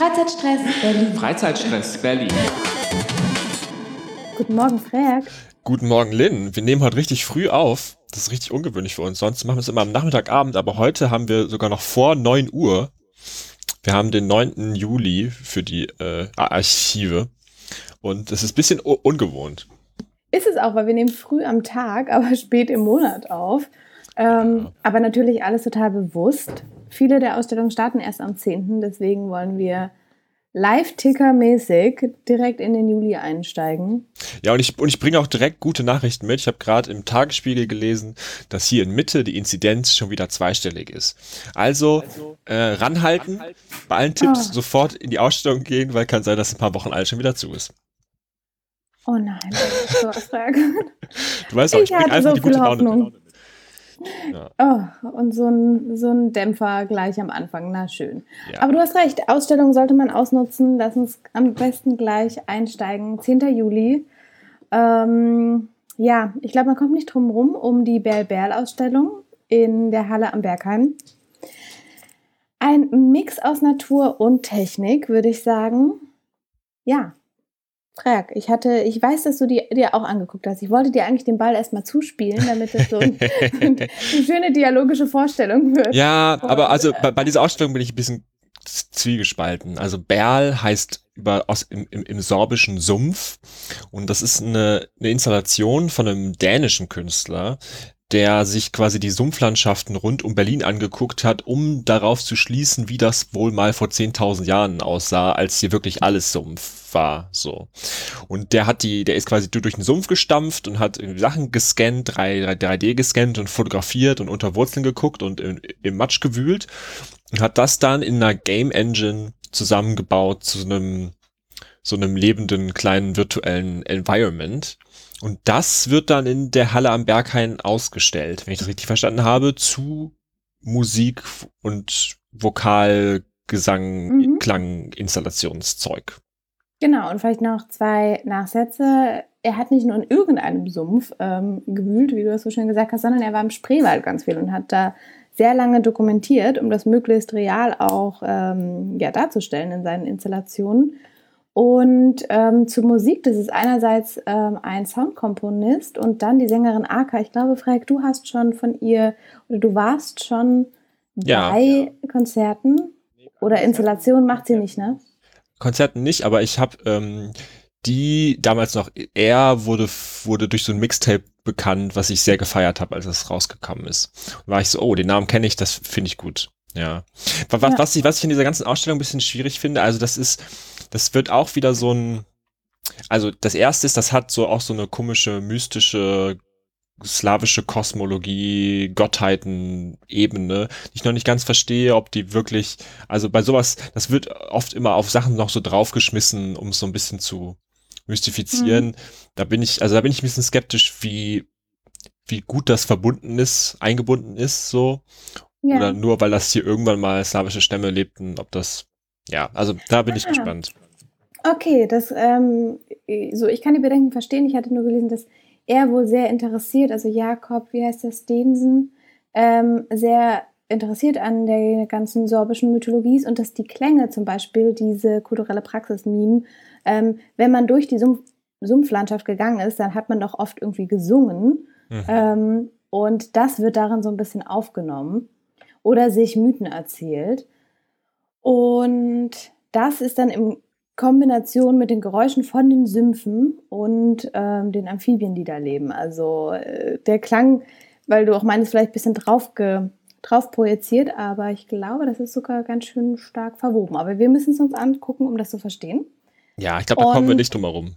Freizeitstress Berlin. Freizeitstress Berlin. Guten Morgen, Frag. Guten Morgen, Lynn. Wir nehmen heute richtig früh auf. Das ist richtig ungewöhnlich für uns. Sonst machen wir es immer am Nachmittagabend, aber heute haben wir sogar noch vor 9 Uhr. Wir haben den 9. Juli für die äh, Archive. Und es ist ein bisschen ungewohnt. Ist es auch, weil wir nehmen früh am Tag, aber spät im Monat auf. Ähm, ja. Aber natürlich alles total bewusst. Viele der Ausstellungen starten erst am 10. Deswegen wollen wir Live-Ticker-mäßig direkt in den Juli einsteigen. Ja, und ich, und ich bringe auch direkt gute Nachrichten mit. Ich habe gerade im Tagesspiegel gelesen, dass hier in Mitte die Inzidenz schon wieder zweistellig ist. Also, also äh, ranhalten, ranhalten, bei allen Tipps oh. sofort in die Ausstellung gehen, weil kann sein, dass ein paar Wochen alt schon wieder zu ist. Oh nein, das ist so Du weißt auch, ich, ich bringe einfach so die gute Laune, Laune mit. Ja. Oh, und so ein, so ein Dämpfer gleich am Anfang, na schön. Ja. Aber du hast recht, Ausstellung sollte man ausnutzen. Lass uns am besten gleich einsteigen. 10. Juli. Ähm, ja, ich glaube, man kommt nicht drum rum um die Berl Berl Ausstellung in der Halle am Bergheim. Ein Mix aus Natur und Technik, würde ich sagen. Ja, Frag, ich hatte, ich weiß, dass du die dir auch angeguckt hast. Ich wollte dir eigentlich den Ball erstmal zuspielen, damit es so ein, eine schöne dialogische Vorstellung wird. Ja, aber also bei, bei, dieser Ausstellung bin ich ein bisschen zwiegespalten. Also Berl heißt über, aus, im, im, im sorbischen Sumpf und das ist eine, eine Installation von einem dänischen Künstler, der sich quasi die Sumpflandschaften rund um Berlin angeguckt hat, um darauf zu schließen, wie das wohl mal vor 10.000 Jahren aussah, als hier wirklich alles Sumpf war, so. Und der hat die, der ist quasi durch den Sumpf gestampft und hat Sachen gescannt, 3, 3D gescannt und fotografiert und unter Wurzeln geguckt und im, im Matsch gewühlt und hat das dann in einer Game Engine zusammengebaut zu einem, so einem lebenden kleinen virtuellen Environment und das wird dann in der Halle am Berghain ausgestellt, wenn ich das richtig verstanden habe, zu Musik und Vokal, Gesang, mhm. Klang, Installationszeug. Genau, und vielleicht noch zwei Nachsätze. Er hat nicht nur in irgendeinem Sumpf ähm, gewühlt, wie du das so schön gesagt hast, sondern er war im Spreewald ganz viel und hat da sehr lange dokumentiert, um das möglichst real auch ähm, ja, darzustellen in seinen Installationen. Und ähm, zur Musik, das ist einerseits ähm, ein Soundkomponist und dann die Sängerin Aka. Ich glaube, Frederik, du hast schon von ihr oder du warst schon ja, bei ja. Konzerten oder Installationen macht sie nicht, ne? Konzerten nicht, aber ich habe ähm, die damals noch, er wurde, wurde durch so ein Mixtape bekannt, was ich sehr gefeiert habe, als es rausgekommen ist. Und war ich so, oh, den Namen kenne ich, das finde ich gut. Ja. Was, ja. Was, ich, was ich in dieser ganzen Ausstellung ein bisschen schwierig finde, also das ist, das wird auch wieder so ein, also das erste ist, das hat so auch so eine komische, mystische, slawische Kosmologie, Gottheiten, Ebene, die ich noch nicht ganz verstehe, ob die wirklich, also bei sowas, das wird oft immer auf Sachen noch so draufgeschmissen, um es so ein bisschen zu mystifizieren. Mhm. Da bin ich, also da bin ich ein bisschen skeptisch, wie, wie gut das verbunden ist, eingebunden ist, so. Ja. Oder nur weil das hier irgendwann mal slawische Stämme lebten, ob das, ja, also da bin ich gespannt. Okay, das, ähm, so, ich kann die Bedenken verstehen. Ich hatte nur gelesen, dass er wohl sehr interessiert, also Jakob, wie heißt der, Stensen, ähm, sehr interessiert an der ganzen sorbischen Mythologie und dass die Klänge zum Beispiel diese kulturelle Praxis mimen. Ähm, wenn man durch die Sumpf Sumpflandschaft gegangen ist, dann hat man doch oft irgendwie gesungen. Mhm. Ähm, und das wird darin so ein bisschen aufgenommen oder sich Mythen erzählt. Und das ist dann in Kombination mit den Geräuschen von den Sümpfen und ähm, den Amphibien, die da leben. Also äh, der Klang, weil du auch meinst, vielleicht ein bisschen drauf, ge, drauf projiziert, aber ich glaube, das ist sogar ganz schön stark verwoben. Aber wir müssen es uns angucken, um das zu verstehen. Ja, ich glaube, da kommen wir nicht drum herum.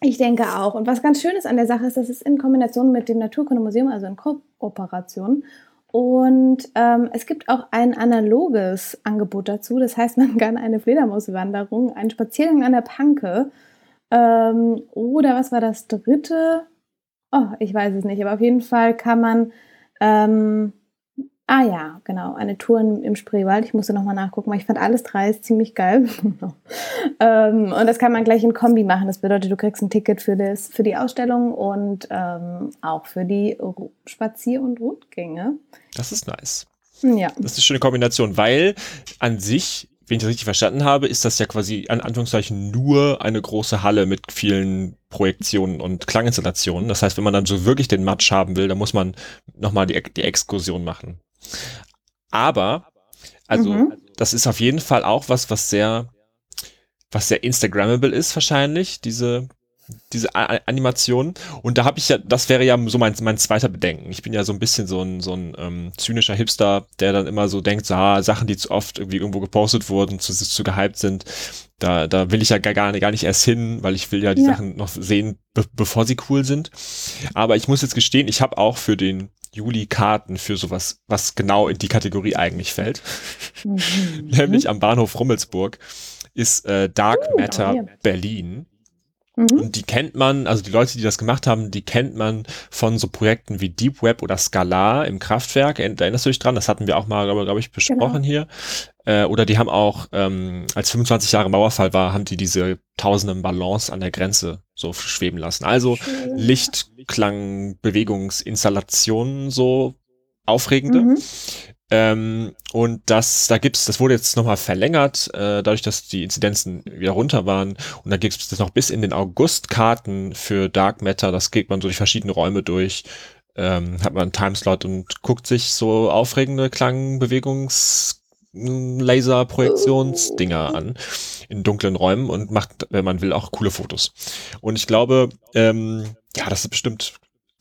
Ich denke auch. Und was ganz schön ist an der Sache ist, dass es in Kombination mit dem Naturkundemuseum, also in Kooperation, und ähm, es gibt auch ein analoges Angebot dazu. Das heißt, man kann eine Fledermauswanderung, einen Spaziergang an der Panke ähm, oder was war das dritte? Oh, ich weiß es nicht, aber auf jeden Fall kann man ähm, Ah ja, genau, eine Tour im, Spreewald. Ich musste nochmal nachgucken, weil ich fand alles drei ist ziemlich geil. ähm, und das kann man gleich in Kombi machen. Das bedeutet, du kriegst ein Ticket für, das, für die Ausstellung und ähm, auch für die Spazier- und Rundgänge. Das ist nice. Ja. Das ist eine schöne Kombination, weil an sich wenn ich das richtig verstanden habe, ist das ja quasi an Anführungszeichen nur eine große Halle mit vielen Projektionen und Klanginstallationen. Das heißt, wenn man dann so wirklich den Match haben will, dann muss man nochmal die, die Exkursion machen. Aber, also, mhm. das ist auf jeden Fall auch was, was sehr, was sehr Instagrammable ist wahrscheinlich, diese, diese A Animation. Und da habe ich ja, das wäre ja so mein, mein zweiter Bedenken. Ich bin ja so ein bisschen so ein, so ein ähm, zynischer Hipster, der dann immer so denkt, so, ah, Sachen, die zu oft irgendwie irgendwo gepostet wurden, zu, zu gehypt sind, da, da will ich ja gar, gar, nicht, gar nicht erst hin, weil ich will ja die ja. Sachen noch sehen, be bevor sie cool sind. Aber ich muss jetzt gestehen, ich habe auch für den Juli Karten für sowas, was genau in die Kategorie eigentlich fällt. Mhm. Nämlich am Bahnhof Rummelsburg ist äh, Dark uh, Matter ja. Berlin. Mhm. Und die kennt man, also die Leute, die das gemacht haben, die kennt man von so Projekten wie Deep Web oder Scala im Kraftwerk. Erinnerst du dich dran? Das hatten wir auch mal, glaube glaub ich, besprochen genau. hier. Äh, oder die haben auch, ähm, als 25 Jahre Mauerfall war, haben die diese tausenden Ballons an der Grenze so schweben lassen. Also Schön. Licht, Klang, Bewegungsinstallationen, so aufregende. Mhm. Ähm, und das, da gibt's, das wurde jetzt nochmal verlängert, äh, dadurch, dass die Inzidenzen wieder runter waren. Und da gibt's das noch bis in den August Karten für Dark Matter. Das geht man so durch verschiedene Räume durch. Ähm, hat man einen Timeslot und guckt sich so aufregende Klangbewegungs Laserprojektionsdinger an in dunklen Räumen und macht, wenn man will, auch coole Fotos. Und ich glaube, ähm, ja, das ist bestimmt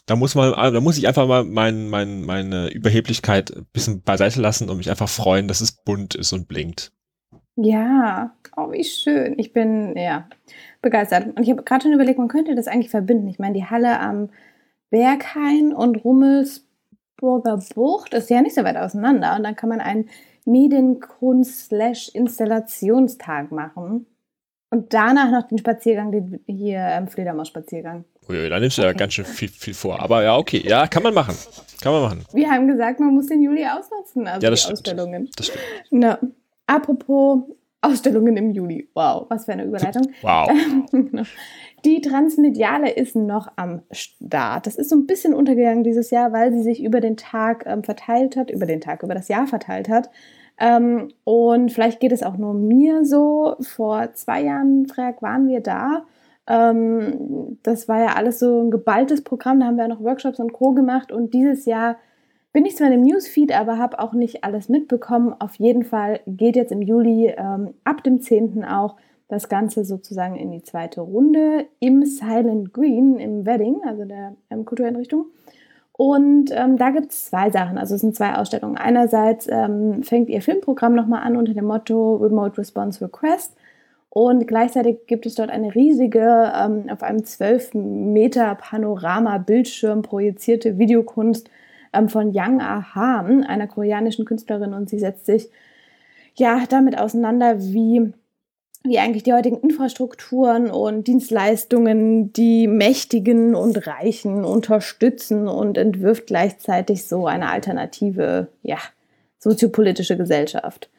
da muss man, da muss ich einfach mal mein, mein, meine Überheblichkeit ein bisschen beiseite lassen und mich einfach freuen, dass es bunt ist und blinkt. Ja, oh, wie schön. Ich bin, ja, begeistert. Und ich habe gerade schon überlegt, man könnte das eigentlich verbinden. Ich meine, die Halle am Berghain und Rummelsburger Bucht ist ja nicht so weit auseinander. Und dann kann man einen Medienkunst-Installationstag machen. Und danach noch den Spaziergang, den hier ähm, Fledermaus-Spaziergang. Ui, da nimmst du okay. ja ganz schön viel, viel vor. Aber ja, okay. Ja, kann man machen. Kann man machen. Wir haben gesagt, man muss den Juli ausnutzen. Also ja, das die stimmt. Ausstellungen. Das stimmt. Na, apropos Ausstellungen im Juli. Wow, was für eine Überleitung. Wow. Die Transmediale ist noch am Start. Das ist so ein bisschen untergegangen dieses Jahr, weil sie sich über den Tag ähm, verteilt hat, über den Tag, über das Jahr verteilt hat. Ähm, und vielleicht geht es auch nur mir so. Vor zwei Jahren, Frag, waren wir da ähm, das war ja alles so ein geballtes Programm, da haben wir ja noch Workshops und Co. gemacht und dieses Jahr bin ich zwar in dem Newsfeed, aber habe auch nicht alles mitbekommen. Auf jeden Fall geht jetzt im Juli ähm, ab dem 10. auch das Ganze sozusagen in die zweite Runde im Silent Green im Wedding, also der ähm, Kultureinrichtung. Und ähm, da gibt es zwei Sachen, also es sind zwei Ausstellungen. Einerseits ähm, fängt ihr Filmprogramm nochmal an unter dem Motto Remote Response Request. Und gleichzeitig gibt es dort eine riesige, ähm, auf einem 12 Meter Panorama-Bildschirm projizierte Videokunst ähm, von Yang Ah einer koreanischen Künstlerin. Und sie setzt sich ja damit auseinander, wie, wie eigentlich die heutigen Infrastrukturen und Dienstleistungen die Mächtigen und Reichen unterstützen und entwirft gleichzeitig so eine alternative, ja, soziopolitische Gesellschaft.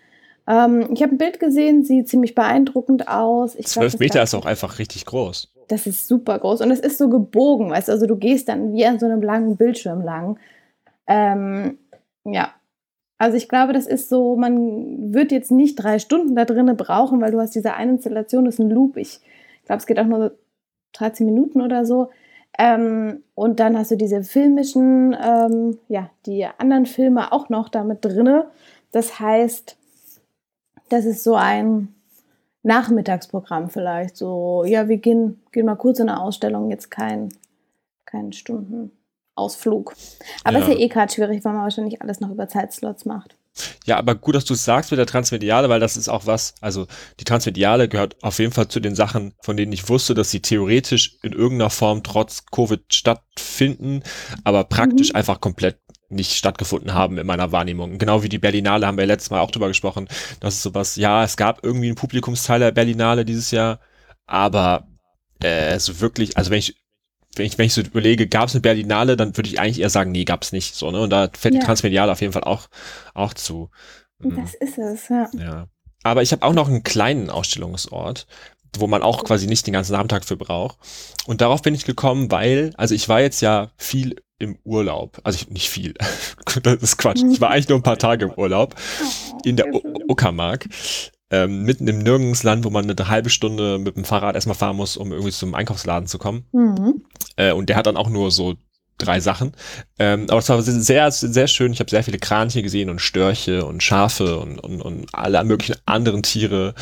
Ähm, ich habe ein Bild gesehen, sieht ziemlich beeindruckend aus. Ich Zwölf Meter ist auch einfach richtig groß. Das ist super groß und es ist so gebogen, weißt du, also du gehst dann wie an so einem langen Bildschirm lang. Ähm, ja, also ich glaube, das ist so, man wird jetzt nicht drei Stunden da drinnen brauchen, weil du hast diese eine Installation, das ist ein Loop. Ich glaube, es geht auch nur 13 Minuten oder so. Ähm, und dann hast du diese filmischen, ähm, ja, die anderen Filme auch noch damit drinne. Das heißt, das ist so ein Nachmittagsprogramm vielleicht. So, ja, wir gehen, gehen mal kurz in eine Ausstellung, jetzt kein, kein Stundenausflug. Aber ja. ist ja eh gerade schwierig, weil man wahrscheinlich alles noch über Zeitslots macht. Ja, aber gut, dass du es sagst mit der Transmediale, weil das ist auch was, also die Transmediale gehört auf jeden Fall zu den Sachen, von denen ich wusste, dass sie theoretisch in irgendeiner Form trotz Covid stattfinden, aber praktisch mhm. einfach komplett nicht stattgefunden haben in meiner Wahrnehmung. Genau wie die Berlinale haben wir letztes Mal auch drüber gesprochen. Das ist sowas, ja, es gab irgendwie einen Publikumsteil der Berlinale dieses Jahr, aber äh, so wirklich, also wenn ich wenn ich, wenn ich so überlege, gab es eine Berlinale, dann würde ich eigentlich eher sagen, nee, gab es nicht. So, ne? Und da fällt ja. die Transmediale auf jeden Fall auch, auch zu. Mhm. Das ist es, ja. ja. Aber ich habe auch noch einen kleinen Ausstellungsort, wo man auch quasi nicht den ganzen Nachmittag für braucht. Und darauf bin ich gekommen, weil, also ich war jetzt ja viel im Urlaub. Also ich, nicht viel. das ist Quatsch. Ich war eigentlich nur ein paar Tage im Urlaub. In der Uckermark. ähm, mitten im Nirgendensland, wo man eine halbe Stunde mit dem Fahrrad erstmal fahren muss, um irgendwie zum Einkaufsladen zu kommen. Mhm. Äh, und der hat dann auch nur so drei Sachen. Ähm, aber es war sehr, sehr schön. Ich habe sehr viele Kraniche gesehen und Störche und Schafe und, und, und alle möglichen anderen Tiere.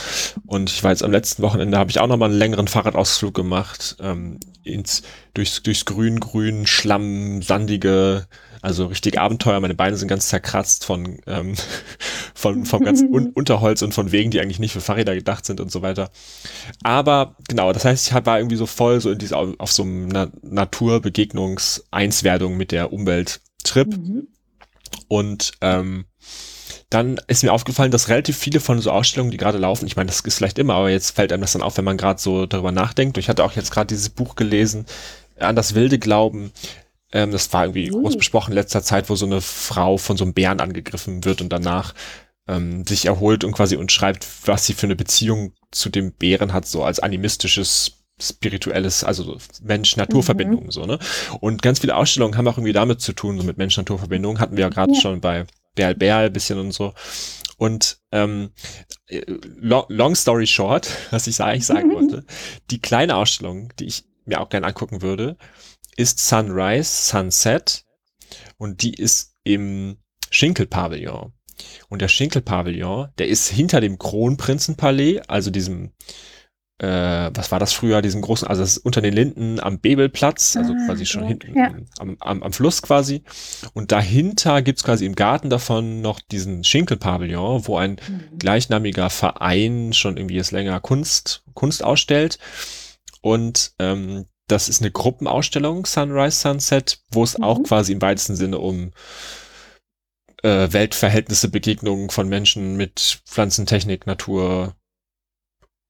Und ich war jetzt am letzten Wochenende, habe ich auch nochmal einen längeren Fahrradausflug gemacht, ähm, ins, durchs, durchs Grün, Grün, Schlamm, sandige, also richtig Abenteuer. Meine Beine sind ganz zerkratzt von, ähm, von vom ganzen Un Unterholz und von Wegen, die eigentlich nicht für Fahrräder gedacht sind und so weiter. Aber genau, das heißt, ich war irgendwie so voll so in dieser auf so einer Naturbegegnungseinswerdung mit der Umwelt-Trip. Mhm. Und ähm, dann ist mir aufgefallen, dass relativ viele von so Ausstellungen, die gerade laufen, ich meine, das ist vielleicht immer, aber jetzt fällt einem das dann auf, wenn man gerade so darüber nachdenkt. Ich hatte auch jetzt gerade dieses Buch gelesen, an das wilde Glauben, ähm, das war irgendwie groß besprochen in letzter Zeit, wo so eine Frau von so einem Bären angegriffen wird und danach ähm, sich erholt und quasi und schreibt, was sie für eine Beziehung zu dem Bären hat, so als animistisches spirituelles, also Mensch-Natur-Verbindung, mhm. so, ne? Und ganz viele Ausstellungen haben auch irgendwie damit zu tun, so mit Mensch-Natur-Verbindung, hatten wir ja gerade ja. schon bei Berl Berl bisschen und so. Und ähm, long, long story short, was ich eigentlich sagen mhm. wollte, die kleine Ausstellung, die ich mir auch gerne angucken würde, ist Sunrise, Sunset und die ist im Schinkel-Pavillon. Und der Schinkel-Pavillon, der ist hinter dem Kronprinzenpalais, also diesem, äh, was war das früher, diesem großen, also das ist unter den Linden am Bebelplatz, also ah, quasi schon hinten ja. am, am, am Fluss quasi. Und dahinter gibt's quasi im Garten davon noch diesen Schinkel-Pavillon, wo ein mhm. gleichnamiger Verein schon irgendwie jetzt länger Kunst, Kunst ausstellt. Und ähm, das ist eine Gruppenausstellung, Sunrise Sunset, wo es mhm. auch quasi im weitesten Sinne um äh, Weltverhältnisse, Begegnungen von Menschen mit Pflanzentechnik, Natur,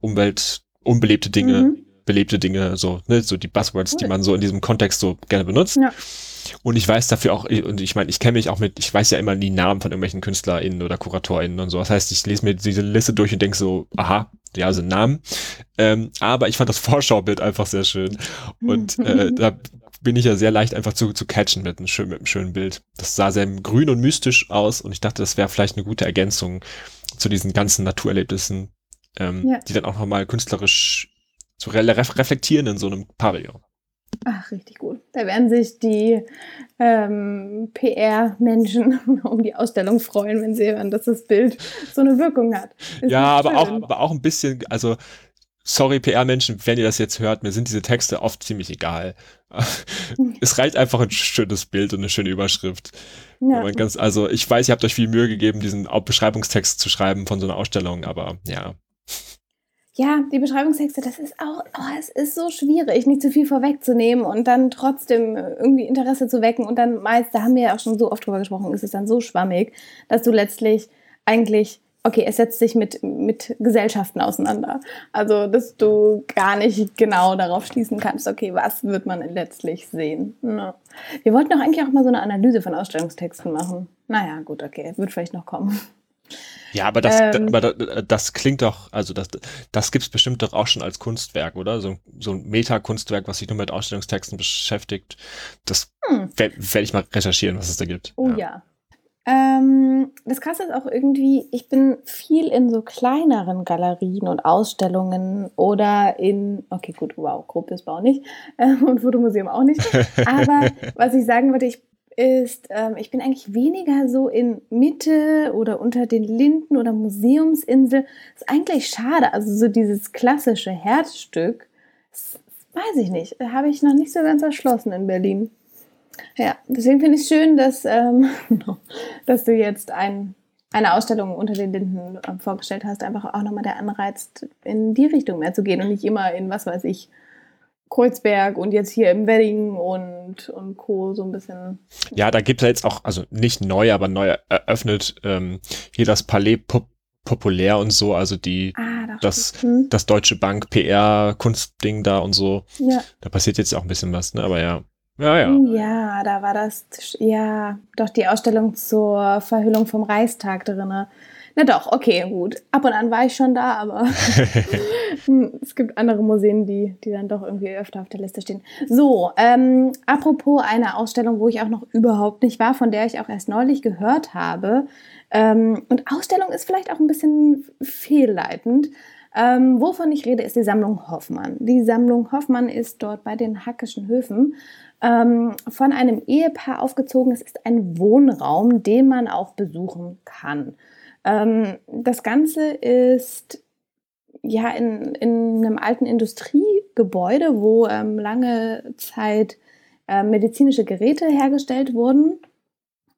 Umwelt, unbelebte Dinge, mhm. belebte Dinge, so, ne, so die Buzzwords, cool. die man so in diesem Kontext so gerne benutzt. Ja. Und ich weiß dafür auch, und ich meine, ich kenne mich auch mit, ich weiß ja immer die Namen von irgendwelchen KünstlerInnen oder KuratorInnen und so. Das heißt, ich lese mir diese Liste durch und denke so, aha, ja, sind Namen. Ähm, aber ich fand das Vorschaubild einfach sehr schön. Und äh, da bin ich ja sehr leicht einfach zu, zu catchen mit einem, schön, mit einem schönen Bild. Das sah sehr grün und mystisch aus und ich dachte, das wäre vielleicht eine gute Ergänzung zu diesen ganzen Naturerlebnissen, ähm, ja. die dann auch nochmal künstlerisch zu re reflektieren in so einem Pavillon. Ach, richtig gut. Da werden sich die ähm, PR-Menschen um die Ausstellung freuen, wenn sie hören, dass das Bild so eine Wirkung hat. Ist ja, aber auch, aber auch ein bisschen, also sorry PR-Menschen, wenn ihr das jetzt hört, mir sind diese Texte oft ziemlich egal. es reicht einfach ein schönes Bild und eine schöne Überschrift. Ja. Ganz, also ich weiß, ihr habt euch viel Mühe gegeben, diesen Beschreibungstext zu schreiben von so einer Ausstellung, aber ja ja, die Beschreibungstexte, das ist auch, oh, es ist so schwierig, nicht zu viel vorwegzunehmen und dann trotzdem irgendwie Interesse zu wecken. Und dann meist, da haben wir ja auch schon so oft drüber gesprochen, ist es dann so schwammig, dass du letztlich eigentlich, okay, es setzt sich mit, mit Gesellschaften auseinander. Also, dass du gar nicht genau darauf schließen kannst, okay, was wird man letztlich sehen. No. Wir wollten doch eigentlich auch mal so eine Analyse von Ausstellungstexten machen. Naja, gut, okay, wird vielleicht noch kommen. Ja, aber das, ähm, aber das, das klingt doch, also das, das gibt's bestimmt doch auch schon als Kunstwerk, oder? So, so ein Meta-Kunstwerk, was sich nur mit Ausstellungstexten beschäftigt. Das hm. werde werd ich mal recherchieren, was es da gibt. Oh ja. ja. Ähm, das Krasse ist auch irgendwie, ich bin viel in so kleineren Galerien und Ausstellungen oder in, okay, gut, wow, Gruppesbau nicht äh, und Fotomuseum auch nicht. Aber was ich sagen wollte, ich ist, ähm, ich bin eigentlich weniger so in Mitte oder unter den Linden oder Museumsinsel. Ist eigentlich schade. Also so dieses klassische Herzstück, weiß ich nicht, habe ich noch nicht so ganz erschlossen in Berlin. Ja, deswegen finde ich es schön, dass, ähm, dass du jetzt ein, eine Ausstellung unter den Linden äh, vorgestellt hast. Einfach auch nochmal der Anreiz, in die Richtung mehr zu gehen und nicht immer in, was weiß ich, Kreuzberg und jetzt hier im Wedding und, und Co. so ein bisschen. Ja, da gibt es jetzt auch, also nicht neu, aber neu eröffnet, ähm, hier das Palais Pop populär und so, also die ah, das, hm. das Deutsche Bank PR Kunstding da und so. Ja. Da passiert jetzt auch ein bisschen was, ne? Aber ja. Ja, ja. Oh ja, da war das, ja, doch die Ausstellung zur Verhüllung vom Reichstag drin. Na doch, okay, gut. Ab und an war ich schon da, aber es gibt andere Museen, die, die dann doch irgendwie öfter auf der Liste stehen. So, ähm, apropos eine Ausstellung, wo ich auch noch überhaupt nicht war, von der ich auch erst neulich gehört habe. Ähm, und Ausstellung ist vielleicht auch ein bisschen fehlleitend. Ähm, wovon ich rede, ist die Sammlung Hoffmann. Die Sammlung Hoffmann ist dort bei den Hackischen Höfen ähm, von einem Ehepaar aufgezogen. Es ist ein Wohnraum, den man auch besuchen kann. Ähm, das Ganze ist ja in, in einem alten Industriegebäude, wo ähm, lange Zeit äh, medizinische Geräte hergestellt wurden.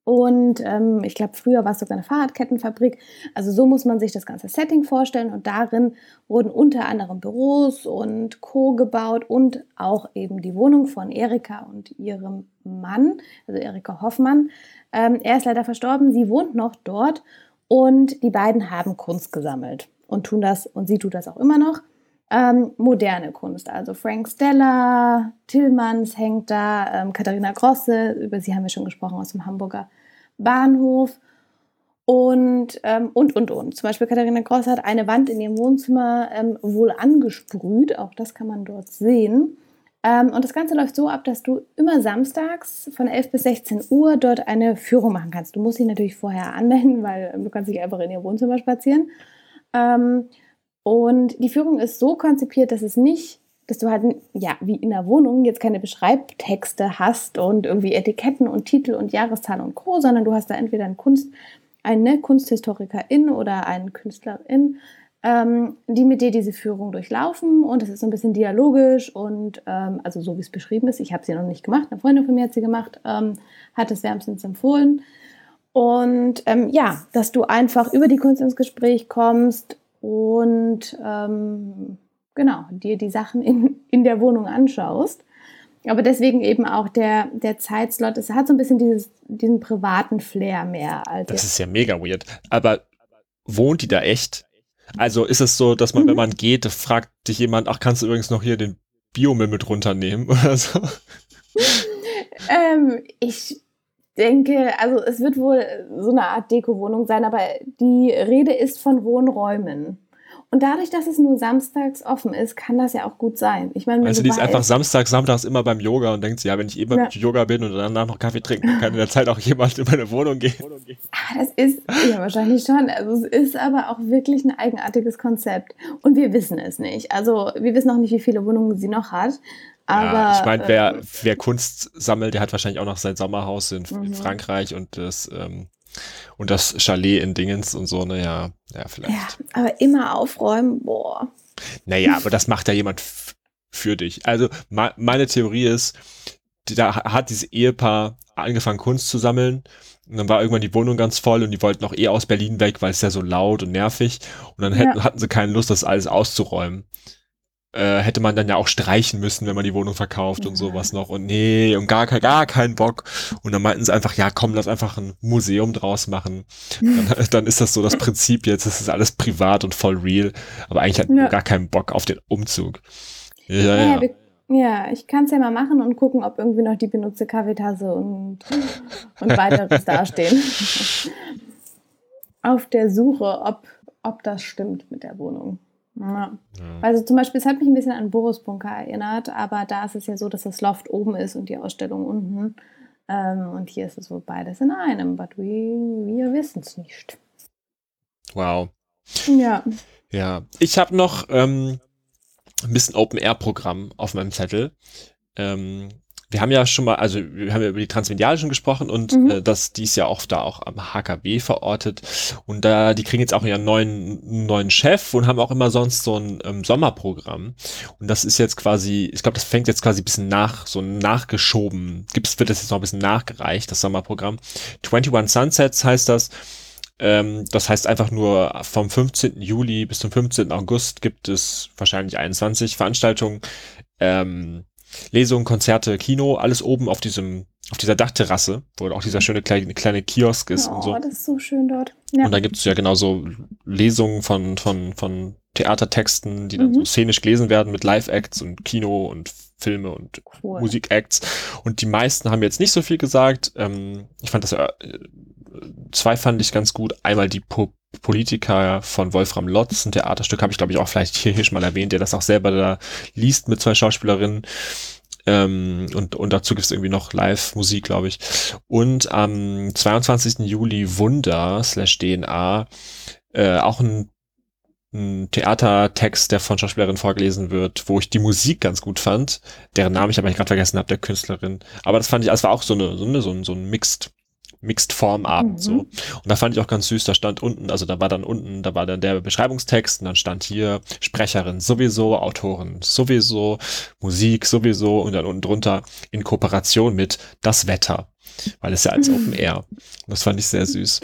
Und ähm, ich glaube, früher war es sogar eine Fahrradkettenfabrik. Also so muss man sich das ganze Setting vorstellen. Und darin wurden unter anderem Büros und Co. gebaut und auch eben die Wohnung von Erika und ihrem Mann, also Erika Hoffmann. Ähm, er ist leider verstorben. Sie wohnt noch dort und die beiden haben Kunst gesammelt und tun das, und sie tut das auch immer noch. Ähm, moderne Kunst, also Frank Stella, Tillmanns hängt da, ähm, Katharina Grosse, über sie haben wir schon gesprochen aus dem Hamburger Bahnhof. Und, ähm, und, und, und. Zum Beispiel Katharina Grosse hat eine Wand in ihrem Wohnzimmer ähm, wohl angesprüht, auch das kann man dort sehen. Ähm, und das Ganze läuft so ab, dass du immer samstags von 11 bis 16 Uhr dort eine Führung machen kannst. Du musst dich natürlich vorher anmelden, weil du kannst dich einfach in ihr Wohnzimmer spazieren. Ähm, und die Führung ist so konzipiert, dass es nicht, dass du halt, ja, wie in der Wohnung jetzt keine Beschreibtexte hast und irgendwie Etiketten und Titel und Jahreszahl und Co., sondern du hast da entweder einen Kunst, eine Kunsthistorikerin oder einen Künstlerin, ähm, die mit dir diese Führung durchlaufen und es ist so ein bisschen dialogisch und ähm, also so wie es beschrieben ist. Ich habe sie noch nicht gemacht, eine Freundin von mir hat sie gemacht, ähm, hat es wärmstens empfohlen. Und ähm, ja, dass du einfach über die Kunst ins Gespräch kommst und ähm, genau, dir die Sachen in, in der Wohnung anschaust. Aber deswegen eben auch der, der Zeitslot, es hat so ein bisschen dieses, diesen privaten Flair mehr. Als das ist ja mega weird. Aber wohnt die da echt? Also ist es so, dass man, mhm. wenn man geht, fragt dich jemand, ach, kannst du übrigens noch hier den Biomüll mit runternehmen oder so? ähm, ich denke, also es wird wohl so eine Art Deko-Wohnung sein, aber die Rede ist von Wohnräumen. Und dadurch, dass es nur samstags offen ist, kann das ja auch gut sein. Ich meine, also die ist einfach samstags, samstags immer beim Yoga und denkt sich, ja, wenn ich immer ja. Yoga bin und danach noch Kaffee trinken, kann in der Zeit auch jemand in meine Wohnung gehen. Aber das ist, ja, wahrscheinlich schon. Also es ist aber auch wirklich ein eigenartiges Konzept. Und wir wissen es nicht. Also wir wissen auch nicht, wie viele Wohnungen sie noch hat. Aber, ja, ich meine, wer, äh, wer Kunst sammelt, der hat wahrscheinlich auch noch sein Sommerhaus in, mhm. in Frankreich und das ähm, und das Chalet in Dingens und so, naja, ja, vielleicht. Ja, aber immer aufräumen, boah. Naja, aber das macht ja jemand für dich. Also meine Theorie ist, da hat dieses Ehepaar angefangen Kunst zu sammeln und dann war irgendwann die Wohnung ganz voll und die wollten auch eh aus Berlin weg, weil es ja so laut und nervig und dann hätten, ja. hatten sie keine Lust, das alles auszuräumen äh, hätte man dann ja auch streichen müssen, wenn man die Wohnung verkauft und sowas noch. Und nee, und gar, gar keinen Bock. Und dann meinten sie einfach, ja, komm, lass einfach ein Museum draus machen. Dann, dann ist das so das Prinzip jetzt, das ist alles privat und voll real. Aber eigentlich hat ja. gar keinen Bock auf den Umzug. Ja, ja. ja. Wir, ja ich kann es ja mal machen und gucken, ob irgendwie noch die benutzte Kaffeetasse und, und weiteres dastehen. auf der Suche, ob, ob das stimmt mit der Wohnung. Ja. ja. Also zum Beispiel, es hat mich ein bisschen an Boris Bunker erinnert, aber da ist es ja so, dass das Loft oben ist und die Ausstellung unten. Ähm, und hier ist es wohl beides in einem, aber wir, wir wissen es nicht. Wow. Ja. Ja, ich habe noch ähm, ein bisschen Open-Air-Programm auf meinem Zettel. Ähm, wir haben ja schon mal, also wir haben ja über die Transmediale schon gesprochen und mhm. äh, dass die ist ja auch da auch am HKB verortet und da die kriegen jetzt auch ihren neuen neuen Chef und haben auch immer sonst so ein ähm, Sommerprogramm und das ist jetzt quasi, ich glaube, das fängt jetzt quasi ein bisschen nach so nachgeschoben. Gibt's wird das jetzt noch ein bisschen nachgereicht das Sommerprogramm. 21 Sunsets heißt das. Ähm, das heißt einfach nur vom 15. Juli bis zum 15. August gibt es wahrscheinlich 21 Veranstaltungen. Ähm, Lesungen, Konzerte, Kino, alles oben auf diesem, auf dieser Dachterrasse, wo auch dieser schöne kleine, kleine Kiosk ist oh, und so. Oh, das ist so schön dort. Ja. Und da gibt es ja genauso Lesungen von, von, von Theatertexten, die dann mhm. so szenisch gelesen werden mit Live-Acts und Kino und Filme und cool. Musik-Acts. Und die meisten haben jetzt nicht so viel gesagt. Ähm, ich fand das, äh, zwei fand ich ganz gut. Einmal die po Politiker von Wolfram Lotz, ein Theaterstück, habe ich glaube ich auch vielleicht hier schon mal erwähnt, der das auch selber da liest mit zwei Schauspielerinnen. Ähm, und, und dazu gibt es irgendwie noch Live-Musik, glaube ich. Und am 22. Juli Wunder slash DNA, äh, auch ein, ein Theatertext, der von Schauspielerin vorgelesen wird, wo ich die Musik ganz gut fand, deren Namen ich aber gerade vergessen habe, der Künstlerin. Aber das fand ich, es war auch so eine, so eine, so ein, so ein Mixed Mixed Form Abend mhm. so. Und da fand ich auch ganz süß, da stand unten, also da war dann unten, da war dann der Beschreibungstext und dann stand hier Sprecherin sowieso, Autorin sowieso, Musik sowieso und dann unten drunter in Kooperation mit das Wetter, weil es ja als. Open Air. das fand ich sehr süß.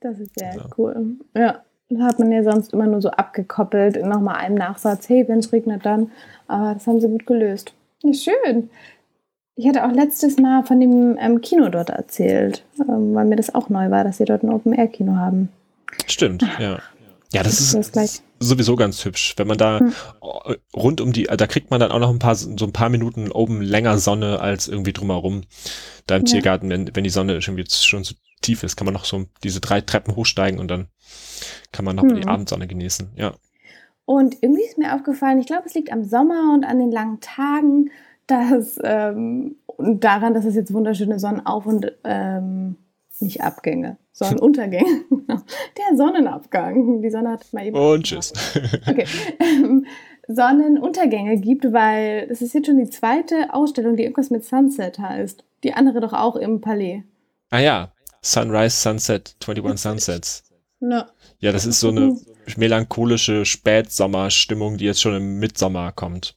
Das ist sehr ja. cool. Ja, das hat man ja sonst immer nur so abgekoppelt in nochmal einem Nachsatz, hey, wenn es regnet dann. Aber das haben sie gut gelöst. Ja, schön. Ich hatte auch letztes Mal von dem ähm, Kino dort erzählt, ähm, weil mir das auch neu war, dass sie dort ein Open-Air-Kino haben. Stimmt, ja. Ja, das, das ist, ist sowieso ganz hübsch. Wenn man da hm. rund um die, da kriegt man dann auch noch ein paar, so ein paar Minuten oben länger Sonne als irgendwie drumherum. Da im ja. Tiergarten, wenn, wenn die Sonne schon, schon zu tief ist, kann man noch so diese drei Treppen hochsteigen und dann kann man noch hm. die Abendsonne genießen, ja. Und irgendwie ist mir aufgefallen, ich glaube, es liegt am Sommer und an den langen Tagen, dass ähm, daran, dass es jetzt wunderschöne Sonnenauf- und ähm, nicht Abgänge, Sonnenuntergänge. Der Sonnenabgang. Die Sonne hat mal eben. Und tschüss. Okay. Ähm, Sonnenuntergänge gibt, weil das ist jetzt schon die zweite Ausstellung, die irgendwas mit Sunset heißt. Die andere doch auch im Palais. Ah ja, Sunrise, Sunset, 21 Sunsets. No. Ja, das ist so eine melancholische Spätsommerstimmung, die jetzt schon im Mitsommer kommt.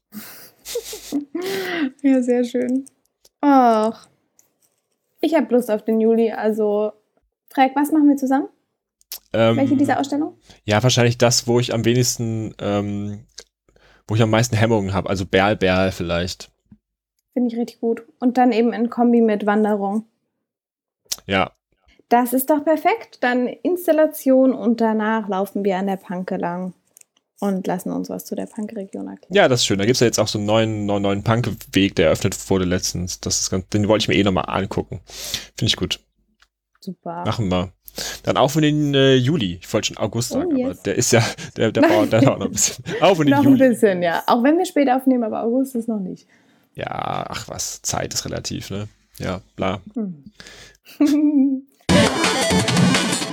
ja, sehr schön. Ach. Ich habe Lust auf den Juli. Also, Frag, was machen wir zusammen? Ähm, Welche dieser Ausstellung? Ja, wahrscheinlich das, wo ich am wenigsten, ähm, wo ich am meisten Hemmungen habe. Also Berl, Berl vielleicht. Finde ich richtig gut. Und dann eben in Kombi mit Wanderung. Ja. Das ist doch perfekt. Dann Installation und danach laufen wir an der Panke lang und lassen uns was zu der Punk-Region erklären. Ja, das ist schön. Da gibt es ja jetzt auch so einen neuen, neuen, neuen Punk-Weg, der eröffnet wurde letztens. Das ist ganz, den wollte ich mir eh nochmal angucken. Finde ich gut. Super. Machen wir. Dann auf in den äh, Juli. Ich wollte schon August oh, sagen, yes. aber der ist ja, der, der braucht dann auch noch ein bisschen. Auf in den noch Juli. ein bisschen, ja. Auch wenn wir später aufnehmen, aber August ist noch nicht. Ja, ach was, Zeit ist relativ, ne? Ja, bla. Hm.